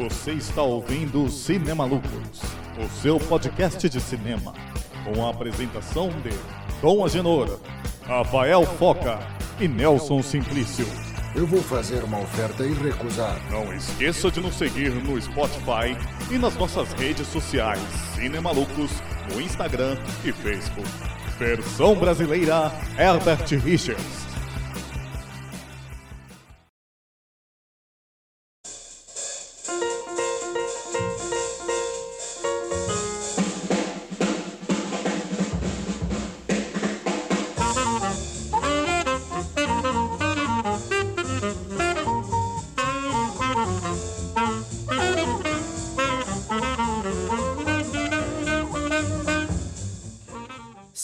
Você está ouvindo Cinema Lucros, o seu podcast de cinema, com a apresentação de Dom Agenor, Rafael Foca e Nelson Simplício. Eu vou fazer uma oferta e recusar. Não esqueça de nos seguir no Spotify e nas nossas redes sociais Cinema Lucros, no Instagram e Facebook. Versão brasileira Herbert Richards.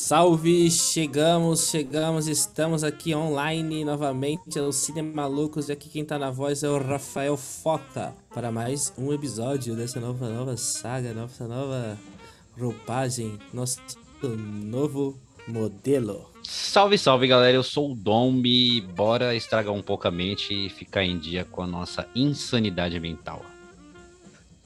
Salve, chegamos, chegamos, estamos aqui online novamente no Cinema Malucos e aqui quem tá na voz é o Rafael Foca para mais um episódio dessa nova, nova saga, nossa nova roupagem, nosso novo modelo. Salve, salve galera, eu sou o Dombi, bora estragar um pouco a mente e ficar em dia com a nossa insanidade mental.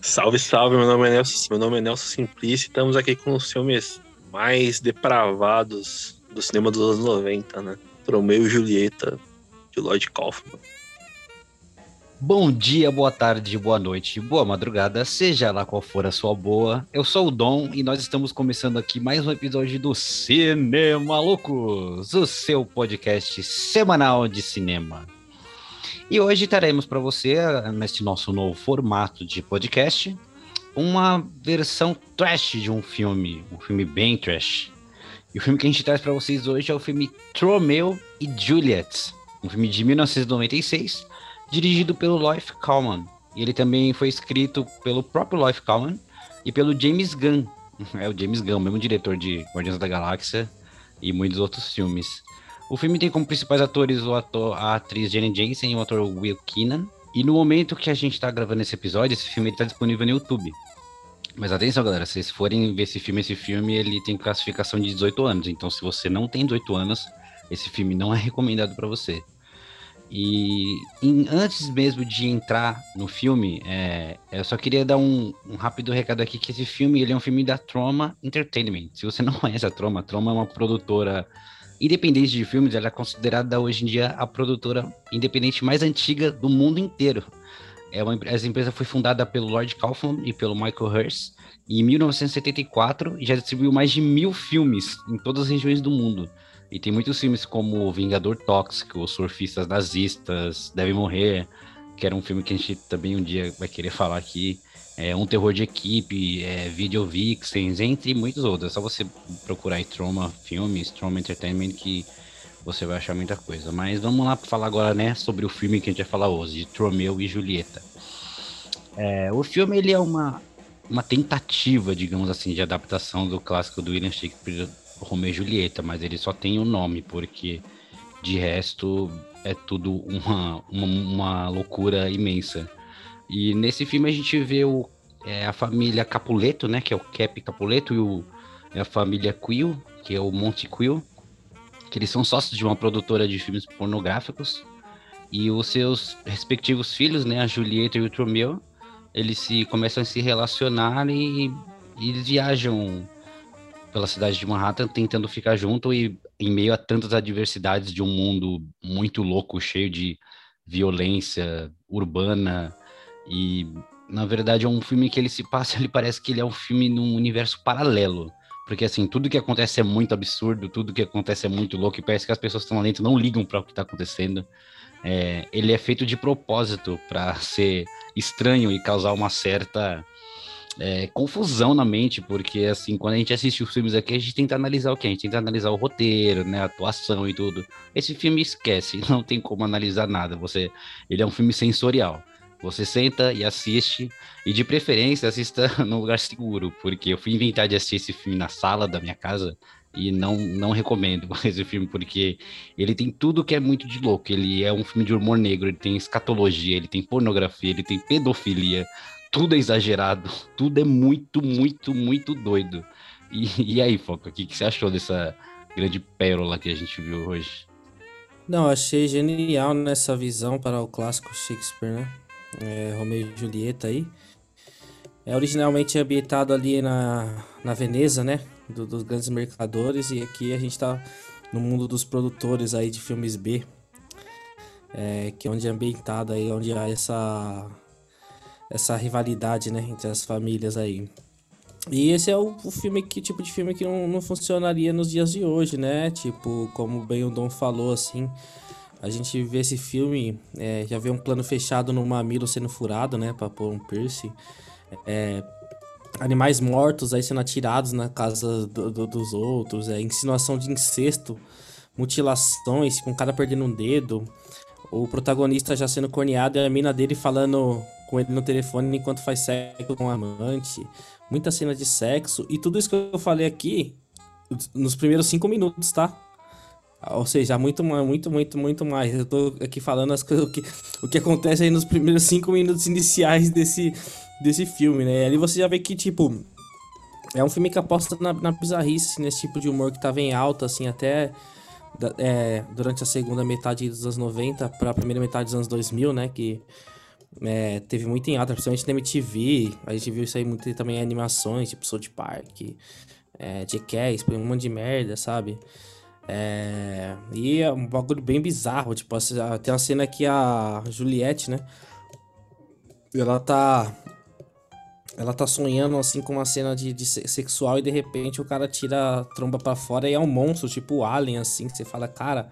Salve, salve, meu nome é Nelson, meu nome é Nelson Simplício e estamos aqui com os filmes mais depravados do cinema dos anos 90, né? Romeu e Julieta, de Lloyd Kaufman. Bom dia, boa tarde, boa noite, boa madrugada, seja lá qual for a sua boa. Eu sou o Dom e nós estamos começando aqui mais um episódio do Cinema Loucos, o seu podcast semanal de cinema. E hoje teremos para você, neste nosso novo formato de podcast, uma versão trash de um filme, um filme bem trash. E o filme que a gente traz para vocês hoje é o filme Tromeo e Juliet, um filme de 1996, dirigido pelo Lloyd Kaufman. E ele também foi escrito pelo próprio Lloyd Kaufman e pelo James Gunn. É o James Gunn, o mesmo diretor de Guardiões da Galáxia e muitos outros filmes. O filme tem como principais atores o ator, a atriz Jenny Jensen e o ator Will Keenan. E no momento que a gente está gravando esse episódio, esse filme está disponível no YouTube. Mas atenção, galera, se vocês forem ver esse filme, esse filme ele tem classificação de 18 anos. Então, se você não tem 18 anos, esse filme não é recomendado para você. E em, antes mesmo de entrar no filme, é, eu só queria dar um, um, rápido recado aqui que esse filme ele é um filme da Troma Entertainment. Se você não conhece a Troma, a Troma é uma produtora independente de filmes, ela é considerada hoje em dia a produtora independente mais antiga do mundo inteiro. É uma, essa empresa foi fundada pelo Lord Kaufman e pelo Michael Hirst em 1974 e já distribuiu mais de mil filmes em todas as regiões do mundo. E tem muitos filmes como Vingador Tóxico, Surfistas Nazistas, Deve Morrer, que era um filme que a gente também um dia vai querer falar aqui. É, um terror de equipe, é, Video Vixens, entre muitos outros. É só você procurar aí Trauma Filmes, Trauma Entertainment, que você vai achar muita coisa. Mas vamos lá falar agora, né, sobre o filme que a gente vai falar hoje, de Tromeu e Julieta. É, o filme, ele é uma, uma tentativa, digamos assim, de adaptação do clássico do William Shakespeare, Romeu e Julieta, mas ele só tem o um nome, porque de resto é tudo uma, uma, uma loucura imensa. E nesse filme a gente vê o, é, a família Capuleto, né? Que é o Cap Capuleto, e o, é a família Quill, que é o Monte Quill, que eles são sócios de uma produtora de filmes pornográficos. E os seus respectivos filhos, né? A Julieta e o Tromeu, eles se começam a se relacionar e, e eles viajam pela cidade de Manhattan tentando ficar junto e em meio a tantas adversidades de um mundo muito louco, cheio de violência urbana, e na verdade é um filme que ele se passa, ele parece que ele é um filme num universo paralelo. Porque assim, tudo que acontece é muito absurdo, tudo que acontece é muito louco, e parece que as pessoas que estão lá dentro não ligam para o que está acontecendo. É, ele é feito de propósito para ser estranho e causar uma certa é, confusão na mente, porque assim, quando a gente assiste os filmes aqui, a gente tenta analisar o que? A gente tenta analisar o roteiro, né, a atuação e tudo. Esse filme esquece, não tem como analisar nada. Você, ele é um filme sensorial. Você senta e assiste, e de preferência assista num lugar seguro, porque eu fui inventar de assistir esse filme na sala da minha casa e não, não recomendo esse filme, porque ele tem tudo que é muito de louco. Ele é um filme de humor negro, ele tem escatologia, ele tem pornografia, ele tem pedofilia, tudo é exagerado, tudo é muito, muito, muito doido. E, e aí, Foca, o que, que você achou dessa grande pérola que a gente viu hoje? Não, achei genial nessa visão para o clássico Shakespeare, né? É, Romeu e Julieta aí. É originalmente ambientado ali na, na Veneza, né? Do, dos grandes mercadores. E aqui a gente tá no mundo dos produtores aí de filmes B. É, que é onde é ambientado aí, onde há essa, essa rivalidade, né? Entre as famílias aí. E esse é o, o, filme que tipo de filme que não, não funcionaria nos dias de hoje, né? Tipo, como bem o Dom falou, assim, a gente vê esse filme, é, já vê um plano fechado no mamilo sendo furado, né? Pra pôr um piercing. É, animais mortos aí sendo atirados na casa do, do, dos outros, é, insinuação de incesto, mutilações, com o cara perdendo um dedo, o protagonista já sendo corneado e a mina dele falando com ele no telefone enquanto faz sexo com o amante, muita cena de sexo, e tudo isso que eu falei aqui nos primeiros cinco minutos, tá? Ou seja, muito, muito, muito, muito mais. Eu tô aqui falando as coisas, o que, o que acontece aí nos primeiros cinco minutos iniciais desse, desse filme, né? E ali você já vê que, tipo, é um filme que aposta na, na bizarrice, nesse tipo de humor que tava em alta, assim, até é, durante a segunda metade dos anos 90 para a primeira metade dos anos 2000, né? Que é, teve muito em alta, principalmente na MTV. A gente viu isso aí muito também em animações, tipo South Park, é, Jackass, um monte de merda, sabe? É, e é um bagulho bem bizarro, tipo, tem uma cena que a Juliette, né? Ela tá. Ela tá sonhando assim com uma cena de, de sexual e de repente o cara tira a tromba para fora e é um monstro, tipo o Alien, assim, que você fala, cara,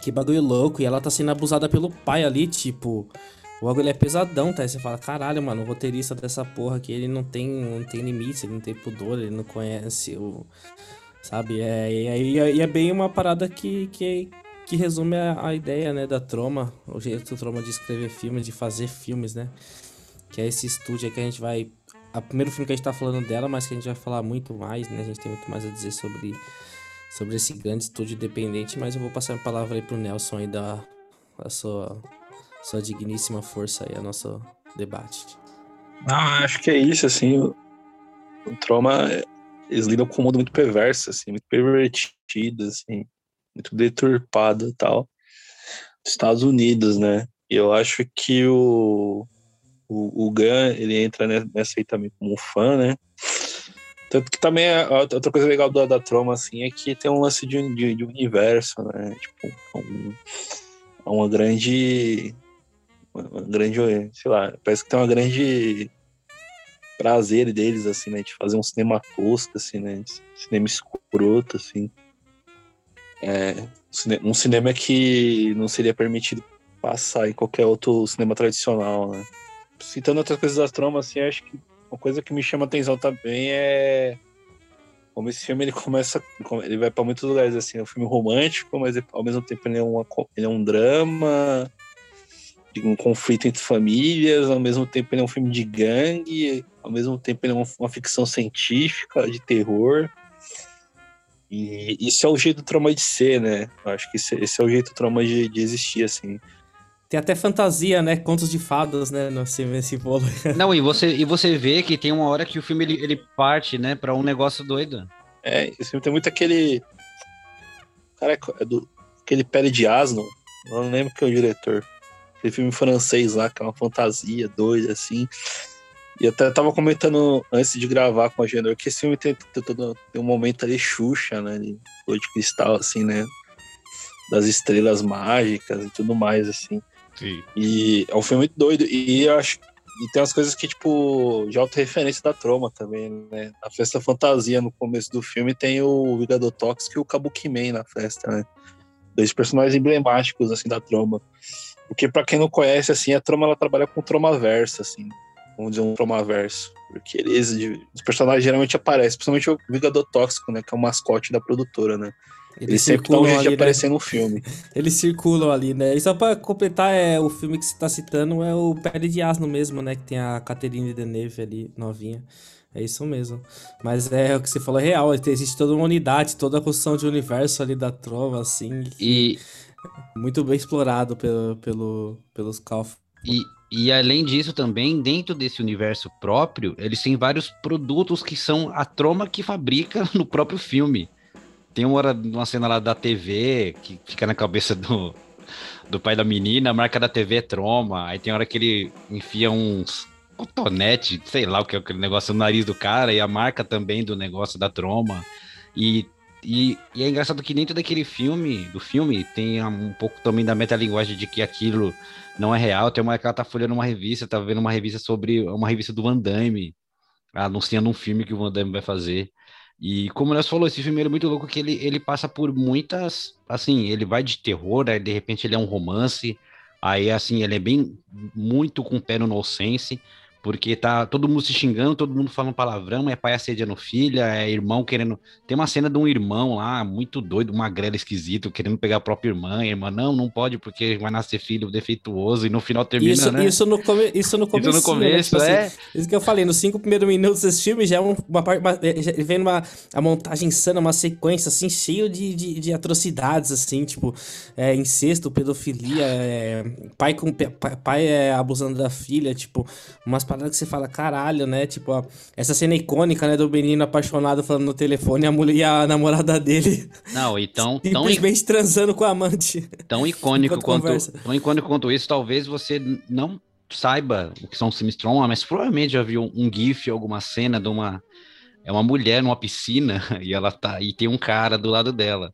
que bagulho louco. E ela tá sendo abusada pelo pai ali, tipo. O bagulho é pesadão, tá? Aí você fala, caralho, mano, o roteirista dessa porra aqui, ele não tem, não tem limite, ele não tem pudor, ele não conhece o. Sabe? É, e, é, é bem uma parada que, que, que resume a, a, ideia, né, da Troma, o jeito do Troma de escrever filmes, de fazer filmes, né? Que é esse estúdio que a gente vai. O primeiro filme que a gente tá falando dela, mas que a gente vai falar muito mais, né? A gente tem muito mais a dizer sobre, sobre esse grande estúdio independente, mas eu vou passar a palavra aí pro Nelson aí da a sua sua digníssima força aí a nosso debate. Ah, acho que é isso, assim. O, o Troma, eles lidam com um mundo muito perverso, assim, muito pervertido, assim, muito deturpado e tal. Estados Unidos, né? E eu acho que o, o, o Gun, ele entra nessa aí também como fã, né? Tanto que também a, outra coisa legal da, da Troma, assim, é que tem um lance de, de, de universo, né? Tipo, um, uma grande uma grande, sei lá, parece que tem uma grande prazer deles, assim, né, de fazer um cinema tosco, assim, né, cinema escroto, assim. É, um cinema que não seria permitido passar em qualquer outro cinema tradicional, né. Citando outras coisas das tromas, assim, acho que uma coisa que me chama atenção também é como esse filme ele começa, ele vai para muitos lugares assim, é um filme romântico, mas ao mesmo tempo ele é, uma, ele é um drama, de um conflito entre famílias, ao mesmo tempo ele é um filme de gangue, ao mesmo tempo ele é uma, uma ficção científica, de terror. E isso é o jeito do trauma de ser, né? Eu acho que esse, esse é o jeito do trauma de, de, existir, assim. Tem até fantasia, né? Contos de fadas, né? Nesse, nesse bolo. Não, e você, e você vê que tem uma hora que o filme ele, ele parte, né? Pra um negócio doido. É, esse filme tem muito aquele. Cara, é do, aquele pele de asno. Eu não lembro quem é o diretor. Aquele filme francês lá, que é uma fantasia doida, assim. E até tava comentando antes de gravar com a Genor que esse filme tem, tem, todo, tem um momento ali Xuxa, né? De, de cristal, assim, né? Das estrelas mágicas e tudo mais, assim. Sim. E é um filme muito doido. E eu acho e tem umas coisas que, tipo, de auto-referência da troma também, né? Na festa fantasia, no começo do filme, tem o Vigado Tóxico e o Kabuki Man na festa, né? Dois personagens emblemáticos, assim, da troma. Porque para quem não conhece, assim, a Troma ela trabalha com Tromaverso, assim. Vamos dizer um Tromaverso. Porque eles, os personagens geralmente aparecem, principalmente o Vingador Tóxico, né? Que é o mascote da produtora, né? Eles, eles sempre dão um jeito de aparecer né? no filme. Eles circulam ali, né? E só pra completar, é, o filme que você tá citando é o Pele de Asno mesmo, né? Que tem a Catherine Deneuve ali, novinha. É isso mesmo. Mas é o que você falou, é real. Existe toda uma unidade, toda a construção de universo ali da trova, assim. E, muito bem explorado pelo, pelo, pelos Calf. E, e além disso também, dentro desse universo próprio, eles têm vários produtos que são a troma que fabrica no próprio filme. Tem uma, hora, uma cena lá da TV que fica na cabeça do, do pai da menina, a marca da TV é troma. Aí tem hora que ele enfia uns cotonete, sei lá o que é aquele negócio no nariz do cara, e a marca também do negócio da troma. E, e, e é engraçado que dentro daquele filme, do filme, tem um pouco também da metalinguagem de que aquilo não é real. Tem uma que ela tá folhando uma revista, tá vendo uma revista sobre uma revista do Van Damme, anunciando um filme que o Van Damme vai fazer. E como nós falou, esse filme é muito louco que ele, ele passa por muitas, assim, ele vai de terror, aí de repente ele é um romance, aí assim, ele é bem muito com o pé no nonsense, porque tá todo mundo se xingando, todo mundo falando palavrão, é pai assediando filha, é irmão querendo. Tem uma cena de um irmão lá, muito doido, uma grela esquisito, querendo pegar a própria irmã, a irmã, não, não pode, porque vai nascer filho defeituoso, e no final termina. Isso, né? isso, no, come, isso no começo. Isso no começo, né? tipo é. Assim, isso que eu falei, nos cinco primeiros minutos desse filme já é uma parte. Ele vem uma a montagem insana, uma sequência, assim, cheio de, de, de atrocidades, assim, tipo, é, incesto, pedofilia, é, pai, com, pai, pai é, abusando da filha, tipo, umas paradas que você fala, caralho, né? Tipo, ó, essa cena icônica, né, do menino apaixonado falando no telefone e a mulher e a namorada dele. Não, então. Tão, simplesmente tão, transando com a amante. Tão icônico quanto. Tão icônico quanto isso, talvez você não saiba o que são filmes Troma, mas provavelmente já viu um GIF, alguma cena de uma. É uma mulher numa piscina e ela tá. E tem um cara do lado dela.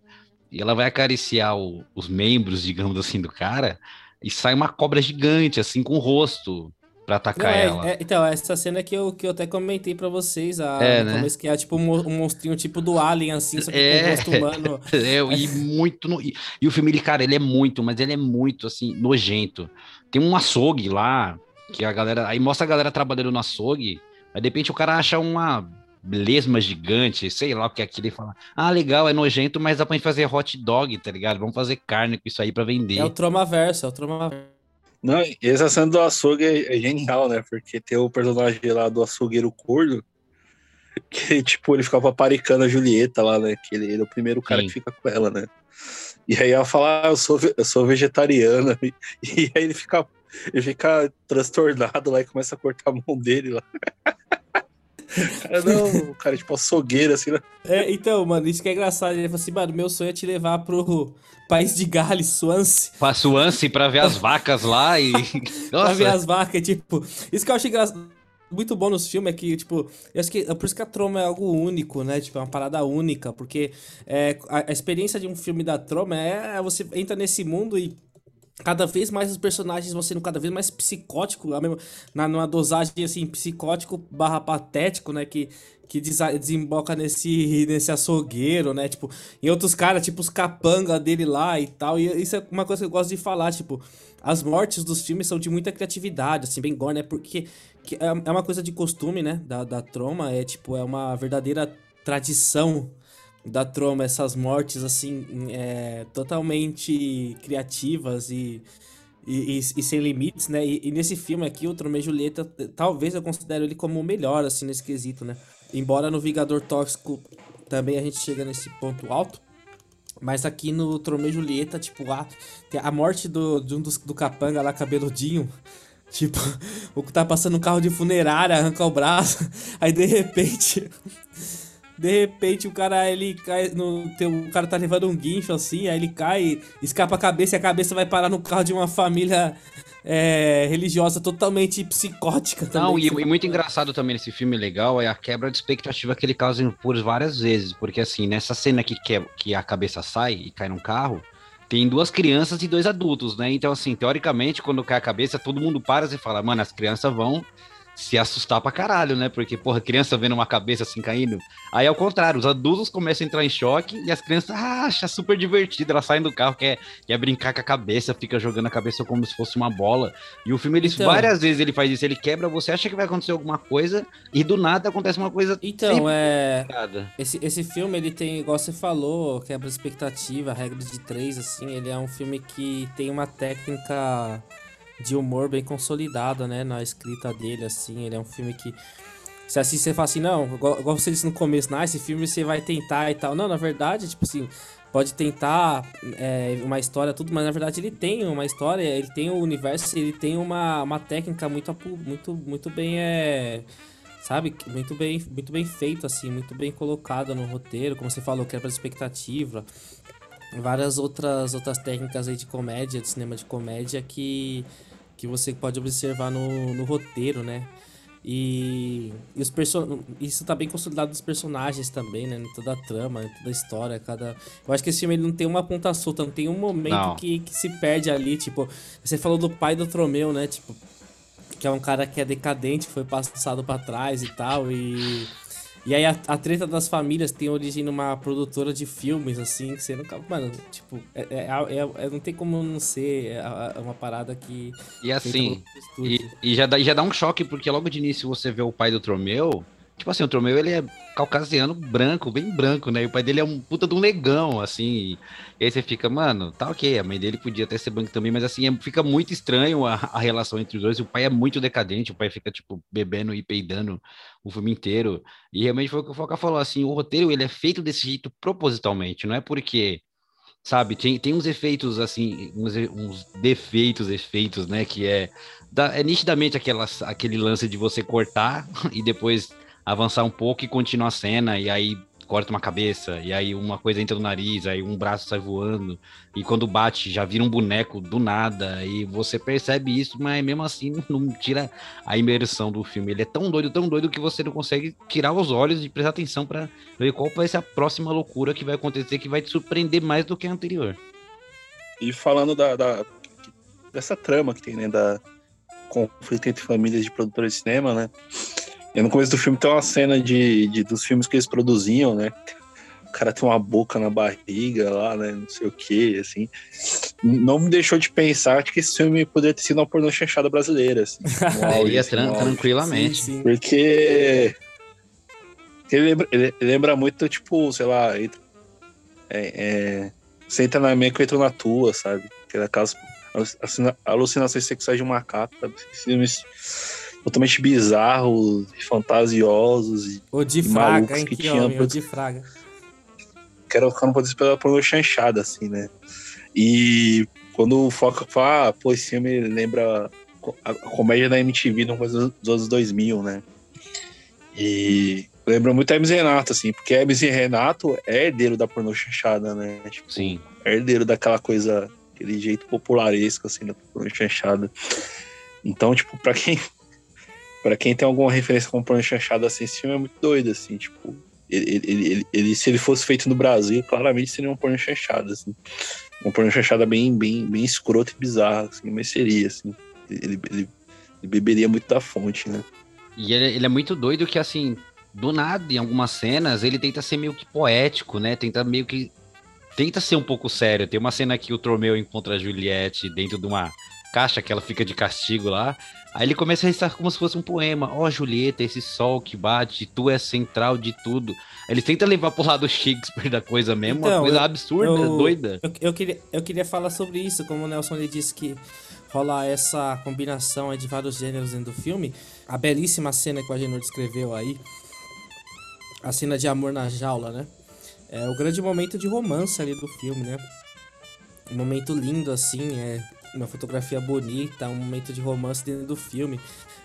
E ela vai acariciar o, os membros, digamos assim, do cara, e sai uma cobra gigante, assim, com o rosto pra atacar Não, é, ela. É, então, essa cena que eu, que eu até comentei pra vocês, a, É, né? que é tipo um, mo- um monstrinho tipo do Alien, assim, só que É. com humano. É, e muito. no- e, e o filme, ele, cara, ele é muito, mas ele é muito, assim, nojento. Tem um açougue lá, que a galera. Aí mostra a galera trabalhando no açougue, aí de repente o cara acha uma lesma gigante, sei lá o que é aquilo, e fala: Ah, legal, é nojento, mas dá pra gente fazer hot dog, tá ligado? Vamos fazer carne com isso aí pra vender. É o Tromaverso, é o Tromaverso. Não, essa cena do açougue é, é genial, né? Porque tem o personagem lá do açougueiro corno, que, tipo, ele ficava paparicando a Julieta lá, né? Que ele, ele é o primeiro cara Sim. que fica com ela, né? E aí ela fala, ah, eu sou, eu sou vegetariana. E, e aí ele fica, ele fica transtornado lá e começa a cortar a mão dele lá. Cara, não, o cara, tipo, açougueiro, assim, né? É, então, mano, isso que é engraçado. Ele falou assim, mano, meu sonho é te levar pro país de Gales, Swansea, Faço ânsia pra ver as vacas lá e. pra ver as vacas, tipo... Isso que eu acho engraçado. Muito bom nos filmes é que, tipo, eu acho que é por isso que a Troma é algo único, né? Tipo, é uma parada única, porque é, a, a experiência de um filme da Troma é, é você entra nesse mundo e cada vez mais os personagens vão sendo cada vez mais psicóticos, a mesma- na, numa dosagem assim, psicótico barra patético, né? Que, que desemboca nesse, nesse açougueiro, né? Tipo, em outros caras, tipo os capanga dele lá e tal. E isso é uma coisa que eu gosto de falar, tipo, as mortes dos filmes são de muita criatividade, assim, bem gore, né? Porque que é, é uma coisa de costume, né? Da, da troma, é tipo, é uma verdadeira tradição da troma, essas mortes, assim, é, totalmente criativas e, e, e- e sem limites, né? E, e nesse filme aqui, o Tromeu e Julieta, talvez eu considero ele como o melhor, assim, nesse quesito, né? Embora no Vingador Tóxico também a gente chega nesse ponto alto. Mas aqui no Tromeu e Julieta, tipo, a, a morte do, de um dos, do capanga lá, cabeludinho. Tipo, o que tá passando um carro de funerária, arranca o braço. Aí de repente. De repente o cara ele cai no. Tem, o cara tá levando um guincho assim, aí ele cai, escapa a cabeça e a cabeça vai parar no carro de uma família é, religiosa totalmente psicótica também. Não, e, e muito engraçado também nesse filme legal é a quebra de expectativa que ele causa por várias vezes. Porque assim, nessa cena que, que, que a cabeça sai e cai num carro, tem duas crianças e dois adultos, né? Então, assim, teoricamente, quando cai a cabeça, todo mundo para e fala, mano, as crianças vão se assustar pra caralho, né? Porque, porra, criança vendo uma cabeça assim caindo. Aí, ao contrário, os adultos começam a entrar em choque e as crianças ah, acham super divertido. Elas saem do carro, quer, quer brincar com a cabeça, fica jogando a cabeça como se fosse uma bola. E o filme, ele, Então. várias vezes ele faz isso, ele quebra, você acha que vai acontecer alguma coisa e do nada acontece uma coisa Então, é. Esse, esse filme, ele tem, igual você falou, quebra expectativa, regras de três, assim, ele é um filme que tem uma técnica de humor bem consolidada, né, na escrita dele, assim, ele é um filme que se assim você fala assim, não, igual, igual você disse no começo, não, esse filme você vai tentar e tal. Não, na verdade, tipo assim, pode tentar é, uma história, tudo, mas na verdade ele tem uma história, ele tem um universo, ele tem uma, uma técnica muito, muito, muito bem, é, sabe, muito bem, muito bem feito, assim, muito bem colocada no roteiro, como você falou, quebra expectativa. Várias outras, outras técnicas aí de comédia, de cinema de comédia que, que você pode observar no, no roteiro, né? E, e os person... isso tá bem consolidado dos personagens também, né? Em toda a trama, em toda a história, cada... Eu acho que esse filme ele não tem uma ponta solta, não tem um momento que, que se perde ali, tipo... Você falou do pai do Tromeu, né? Tipo, que é um cara que é decadente, foi passado para trás e tal, e... E aí a, a, treta das famílias tem origem numa produtora de filmes, assim, que você nunca. Mano, tipo, é, é, é, é não tem como não ser é, uma parada que. E assim. E, e, já, dá, já dá um choque, porque logo de início você vê o pai do Tromeu. Tipo assim, o Tromeu ele é caucasiano branco, bem branco, né? E o pai dele é um puta de um negão, assim. E aí você fica, mano, tá ok, a mãe dele podia até ser branco também, mas assim, é, fica muito estranho a, a, relação entre os dois. O pai é muito decadente, o pai fica, tipo, bebendo e peidando o filme inteiro. E realmente foi o que o Foca falou, assim, o roteiro ele é feito desse jeito propositalmente, não é porque sabe? Tem, tem uns efeitos, assim, uns, uns defeitos, efeitos, né? Que é, é nitidamente aquelas, aquele lance de você cortar e depois avançar um pouco e continuar a cena, e aí corta uma cabeça, e aí uma coisa entra no nariz, aí um braço sai voando, e quando bate já vira um boneco do nada, e você percebe isso, mas mesmo assim não tira a imersão do filme. Ele é tão doido, tão doido que você não consegue tirar os olhos e prestar atenção para ver qual vai ser a próxima loucura que vai acontecer, que vai te surpreender mais do que a anterior. E falando da, da dessa trama que tem, né, da conflito entre famílias de produtores de cinema, né? E no começo do filme tem uma cena de, de, dos filmes que eles produziam, né? O cara tem uma boca na barriga lá, né? Não sei o que, assim. Não me deixou de pensar que esse filme poderia ter sido uma pornô chanchada brasileira, assim. Um Ia assim, tran tranquilamente. Sim, sim. Porque ele lembra, ele lembra muito, tipo, sei lá, é, é, você entra na minha que eu entro na tua, sabe? Aquelas alucinações sexuais de um macaco, sabe? Filmes totalmente bizarros, fantasiosos. O de fraga, hein, que, que tinha homem, o de fraga. Que era ficando pela por chanchada, assim, né? E quando o Foca fala, ah, pô, esse filme lembra a, comédia da MTV no dos anos 2000, né? E lembra muito Hermes e Renato, assim, porque Hermes e Renato é herdeiro da pornô chanchada, né? Tipo, Sim. É herdeiro daquela coisa, aquele jeito popularesco, assim, da pornô chanchada. Então, tipo, pra quem para quem tem alguma referência com o chanchado assim, esse filme é muito doido, assim, tipo. Ele, ele, ele, ele, se ele fosse feito no Brasil, claramente seria um porno chanchado, assim. Um porno chanchado bem, bem, bem escroto e bizarro, assim, mas seria, assim. Ele, ele, ele beberia muito da fonte, né? E ele é muito doido que, assim, do nada, em algumas cenas, ele tenta ser meio que poético, né? Tenta meio que. Tenta ser um pouco sério. Tem uma cena que o Tromeu encontra a Juliette dentro de uma caixa que ela fica de castigo lá. Aí ele começa a recitar como se fosse um poema. Ó, oh, Julieta, esse sol que bate, tu é central de tudo. Ele tenta levar pro lado Shakespeare da coisa mesmo, então, uma coisa eu, absurda, eu, doida. Eu, eu, queria, eu queria falar sobre isso, como o Nelson ele disse que rola essa combinação de vários gêneros dentro do filme. A belíssima cena que o Agenor descreveu aí, a cena de amor na jaula, né? É o grande momento de romance ali do filme, né? Um momento lindo, assim, é uma fotografia bonita, um momento de romance dentro do filme.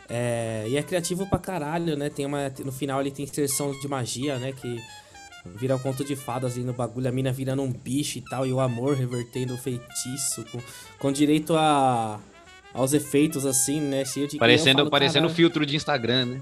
É, e é criativo pra caralho, né? Tem uma, no final ele tem inserção de magia, né? Que vira um conto de fadas ali no bagulho, a mina virando um bicho e tal, e o amor revertendo o feitiço, com, com direito a, aos efeitos assim, né? Cheio de Parecendo, parecendo filtro de Instagram, né?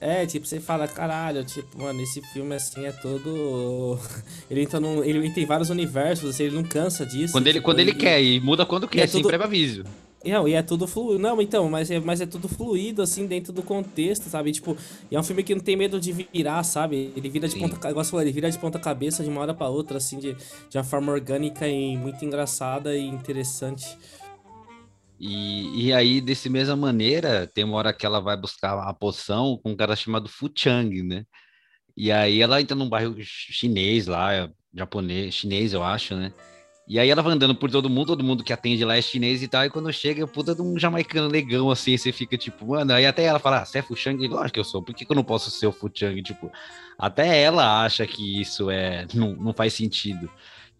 É, tipo, você fala, caralho, tipo, mano, esse filme assim é todo. ele entra num. Ele tem vários universos, assim, ele não cansa disso. Quando ele, tipo, quando ele, ele quer, e muda quando quer, é sem tudo... pré-aviso. Não, e é tudo fluido. Não, então, mas é, mas é tudo fluido, assim, dentro do contexto, sabe? Tipo, e é um filme que não tem medo de virar, sabe? Ele vira de Sim. ponta. Falou, ele vira de ponta cabeça de uma hora pra outra, assim, de, de uma forma orgânica e muito engraçada e interessante. E, e aí, desse mesma maneira, tem uma hora que ela vai buscar a poção com um cara chamado Fu Chang, né? E aí ela entra num bairro chinês lá, japonês, chinês, eu acho, né? E aí ela vai andando por todo mundo, todo mundo que atende lá é chinês e tal, e quando chega, puta de um jamaicano negão, assim, você fica tipo, mano, aí até ela fala, ah, você é Fuchang? Lógico que eu sou, por que, que eu não posso ser o Fuchang? Tipo, até ela acha que isso é, não, não faz sentido.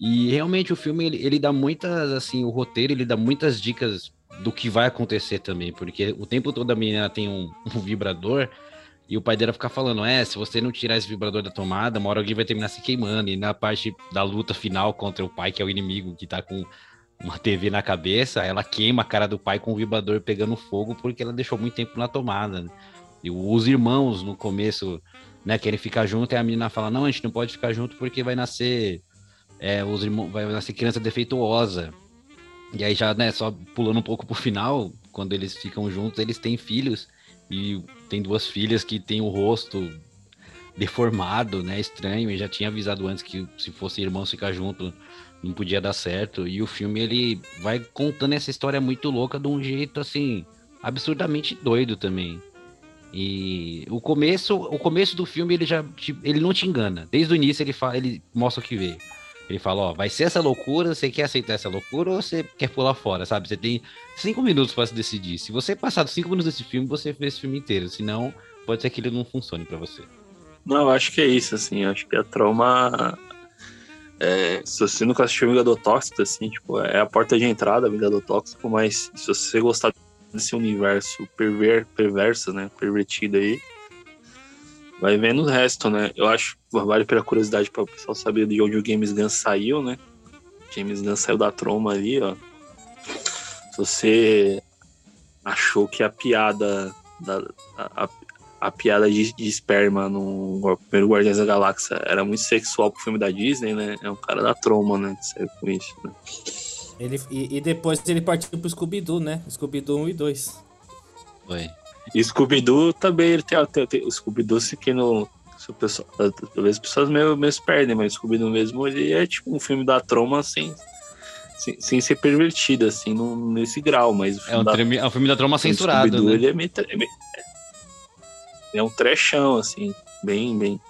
E realmente o filme, ele, ele dá muitas, assim, o roteiro, ele dá muitas dicas do que vai acontecer também, porque o tempo todo a menina tem um, um vibrador E o pai dela fica falando: é, se você não tirar esse vibrador da tomada, uma hora alguém vai terminar se queimando. E na parte da luta final contra o pai, que é o inimigo que tá com uma TV na cabeça, ela queima a cara do pai com o vibrador pegando fogo porque ela deixou muito tempo na tomada. né? E os irmãos no começo, né, querem ficar junto, e a menina fala: não, a gente não pode ficar junto porque vai nascer. É, os irmãos, vai nascer criança defeituosa. E aí já, né, só pulando um pouco pro final, quando eles ficam juntos, eles têm filhos. E tem duas filhas que têm o rosto deformado, né, estranho. E já tinha avisado antes que se fosse irmãos ficar junto, não podia dar certo. E o filme, ele vai contando essa história muito louca de um jeito, assim, absurdamente doido também. E o começo, o começo do filme ele já ele não te engana. Desde o início ele fala, ele mostra o que vê. Ele fala, ó, vai ser essa loucura, você quer aceitar essa loucura ou você quer pular fora, sabe? Você tem cinco minutos para se decidir. Se você passar cinco minutos desse filme, você vê esse filme inteiro. Senão, pode ser que ele não funcione para você. Não, eu acho que é isso, assim. Eu acho que a trauma. é, se você nunca assistiu Vingador Tóxico, assim, tipo, é a porta de entrada, Vingador Tóxico, mas se você gostar desse universo perver, perverso, né? Pervertido aí, vai vendo o resto, né? Eu acho vale pela curiosidade para o pessoal saber de onde o James Gunn saiu, né? James Gunn saiu da troma ali, ó. Se você achou que a piada da, a, a- a piada de, de esperma no primeiro Guardiões da Galáxia era muito sexual pro filme da Disney, né? É um cara da troma, né? Que saiu com isso, né? Ele, e, e depois ele partiu pro Scooby-Doo, né? Scooby-Doo 1 e 2. Foi. E Scooby-Doo também, ele tem, tem, tem o Scooby-Doo, se que no. Se o pessoal, talvez as pessoas meio, meio se perdem, mas o Scooby-Doo mesmo, ele é tipo um filme da troma sem, sem, sem ser pervertido, assim, num- nesse grau, mas o É filme um, da treme- é um filme da trama o censurado, Scooby-Doo, né? ele é meio, é meio- é um trechão, assim, bem, bem, bem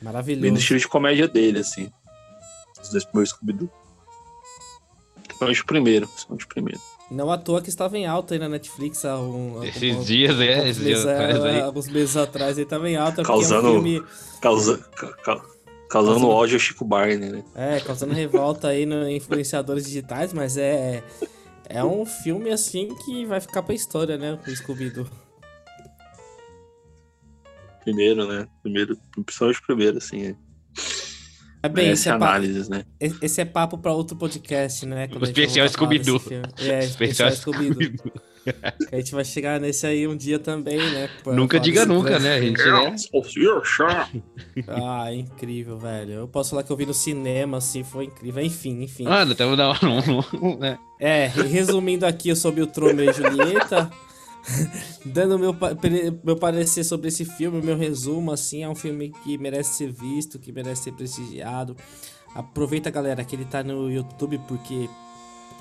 no Maravilhoso. estilo de comédia dele, assim. Os dois primeiros Scooby-Doo. Principalmente o primeiro, principalmente o primeiro. Não à toa que estava em alta aí na Netflix há um, Esses algum- dias, é, alguns esses dias meses, atrás aí. alguns meses atrás ele estava em alta. Causando- é um filme, Causa, ca- ca- causando Causando- ódio ao Chico Barney, né? é, causando revolta aí no influenciadores digitais, mas é, é um filme assim que vai ficar pra história, né? O Scooby-Doo. Primeiro, né? Primeiro, principalmente o primeiro, assim. É. É bem, Merece esse é, análises, né? esse é papo pra outro podcast, né? Quando O for especial Scooby-Doo. É, especial Scooby-Doo. A gente vai chegar nesse aí um dia também, né? pra Nunca diga nunca, né? A gente é... Ah, incrível, velho. Eu posso falar que eu vi no cinema, assim, foi incrível. Enfim, enfim. Mano, então não, não, não, né? É, resumindo aqui, eu soube o Tromeo e Julieta. Dando meu, meu parecer sobre esse filme, meu resumo, assim, é um filme que merece ser visto, que merece ser prestigiado. Aproveita, galera, que ele tá no YouTube, porque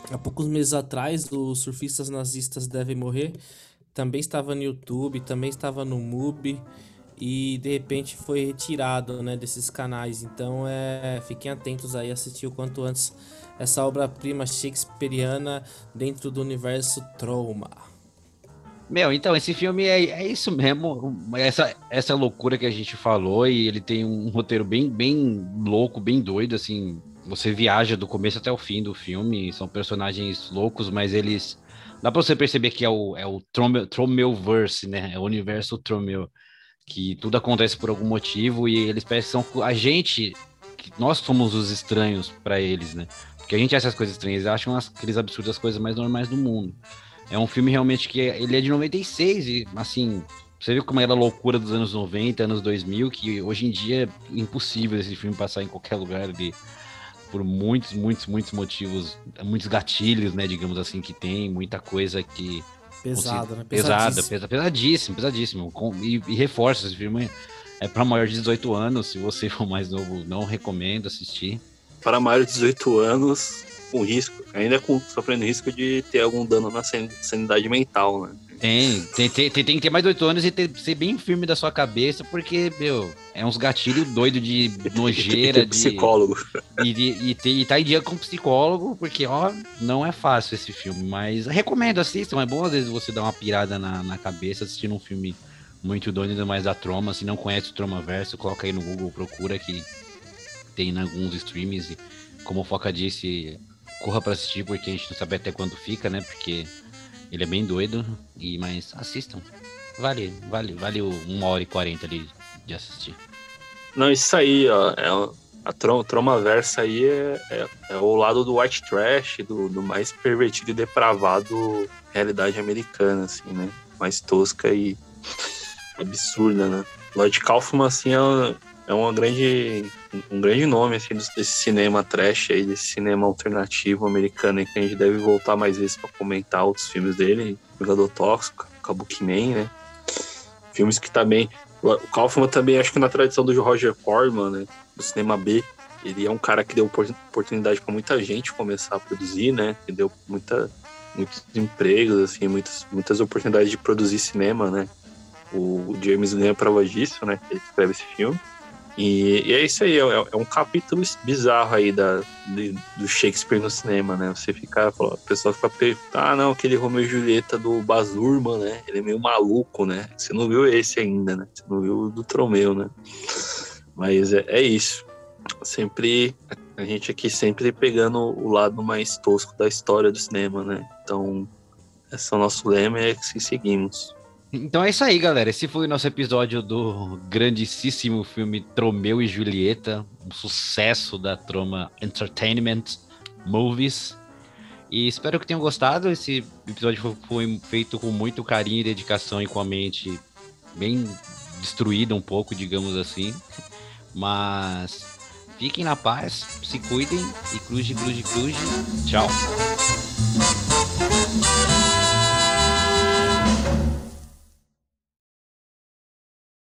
há poucos meses atrás, os Surfistas Nazistas Devem Morrer também estava no YouTube, também estava no MUBI e de repente foi retirado, né, desses canais. Então, é, fiquem atentos aí assistir o quanto antes essa obra-prima shakespeariana dentro do universo Trauma. Meu, então, esse filme é, é isso mesmo. Essa, essa loucura que a gente falou, e ele tem um roteiro bem, bem louco, bem doido, assim. Você viaja do começo até o fim do filme. São personagens loucos, mas eles. Dá pra você perceber que é o, é o Tromeo-verse, né? É o universo Tromeo. Que tudo acontece por algum motivo e eles parecem que são a gente. que nós somos os estranhos pra eles, né? Porque a gente acha essas coisas estranhas, acham aqueles absurdos as coisas mais normais do mundo. É um filme realmente que é- ele é de 96 e assim, você viu como era a loucura dos anos 90, anos 2000, que hoje em dia é impossível esse filme passar em qualquer lugar ali por muitos, muitos, muitos motivos, muitos gatilhos, né, digamos assim, que tem, muita coisa que Pesado, né? pesada, Pesadíssimo. pesa, pesadíssimo, pesadíssimo. Com- e, e reforça esse filme é para maior de 18 anos, se você for mais novo, não recomendo assistir. Para maior de 18 anos, com risco, ainda com, sofrendo risco de ter algum dano na san- sanidade mental, né? Tem, tem, tem, tem, que ter mais 8 anos e ter, ser bem firme da sua cabeça, porque, meu, é uns gatilhos doidos de nojeira, de, psicólogo. e, de- e, e tá em dia com psicólogo, porque, ó, não é fácil esse filme, mas recomendo, assistam, é bom às vezes você dar uma pirada na, na cabeça assistindo um filme muito doido, ainda mais da Troma, se não conhece o Troma Verso, coloca aí no Google, procura que tem em alguns streams, e como o Foca disse, corra pra assistir, porque a gente não sabe até quando fica, né, porque ele é bem doido, e mas assistam. Vale, vale, vale uma hora e quarenta ali de assistir. Não, isso aí, ó. É, a Trom, Tromaversa aí é, é, é, o lado do white trash, do, do mais pervertido e depravado realidade americana, assim, né? Mais tosca e absurda, né? Lloyd Kaufman, assim, é, é uma grande, um grande nome, assim, desse cinema trash aí, desse cinema alternativo americano aí, que a gente deve voltar mais vezes para comentar outros filmes dele, Jogador Tóxico, Kabuki Man, né? Filmes que também... O Kaufman também, acho que na tradição do Roger Corman, né? Do cinema B, ele é um cara que deu oportunidade para muita gente começar a produzir, né? Que deu muita, muitos empregos, assim, muitas, muitas oportunidades de produzir cinema, né? O James Gunn é prova disso, né? Ele escreve esse filme. E, e é isso aí, é, é, um capítulo bizarro aí da, de, do Shakespeare no cinema, né? Você fica, a pessoa fica ah, não, aquele Romeu e Julieta do Baz né? Ele é meio maluco, né? Você não viu esse ainda, né? Você não viu o do Tromeu, né? Mas é, é isso. Sempre, a gente aqui sempre pegando o lado mais tosco da história do cinema, né? Então, esse é o nosso lema e é que seguimos. Então é isso aí, galera. Esse foi o nosso episódio do grandíssimo filme Tromeu e Julieta, um sucesso da Troma Entertainment Movies. E espero que tenham gostado. Esse episódio foi feito com muito carinho e dedicação e com a mente bem destruída um pouco, digamos assim. Mas fiquem na paz, se cuidem e cruze, cruze, cruze. Tchau.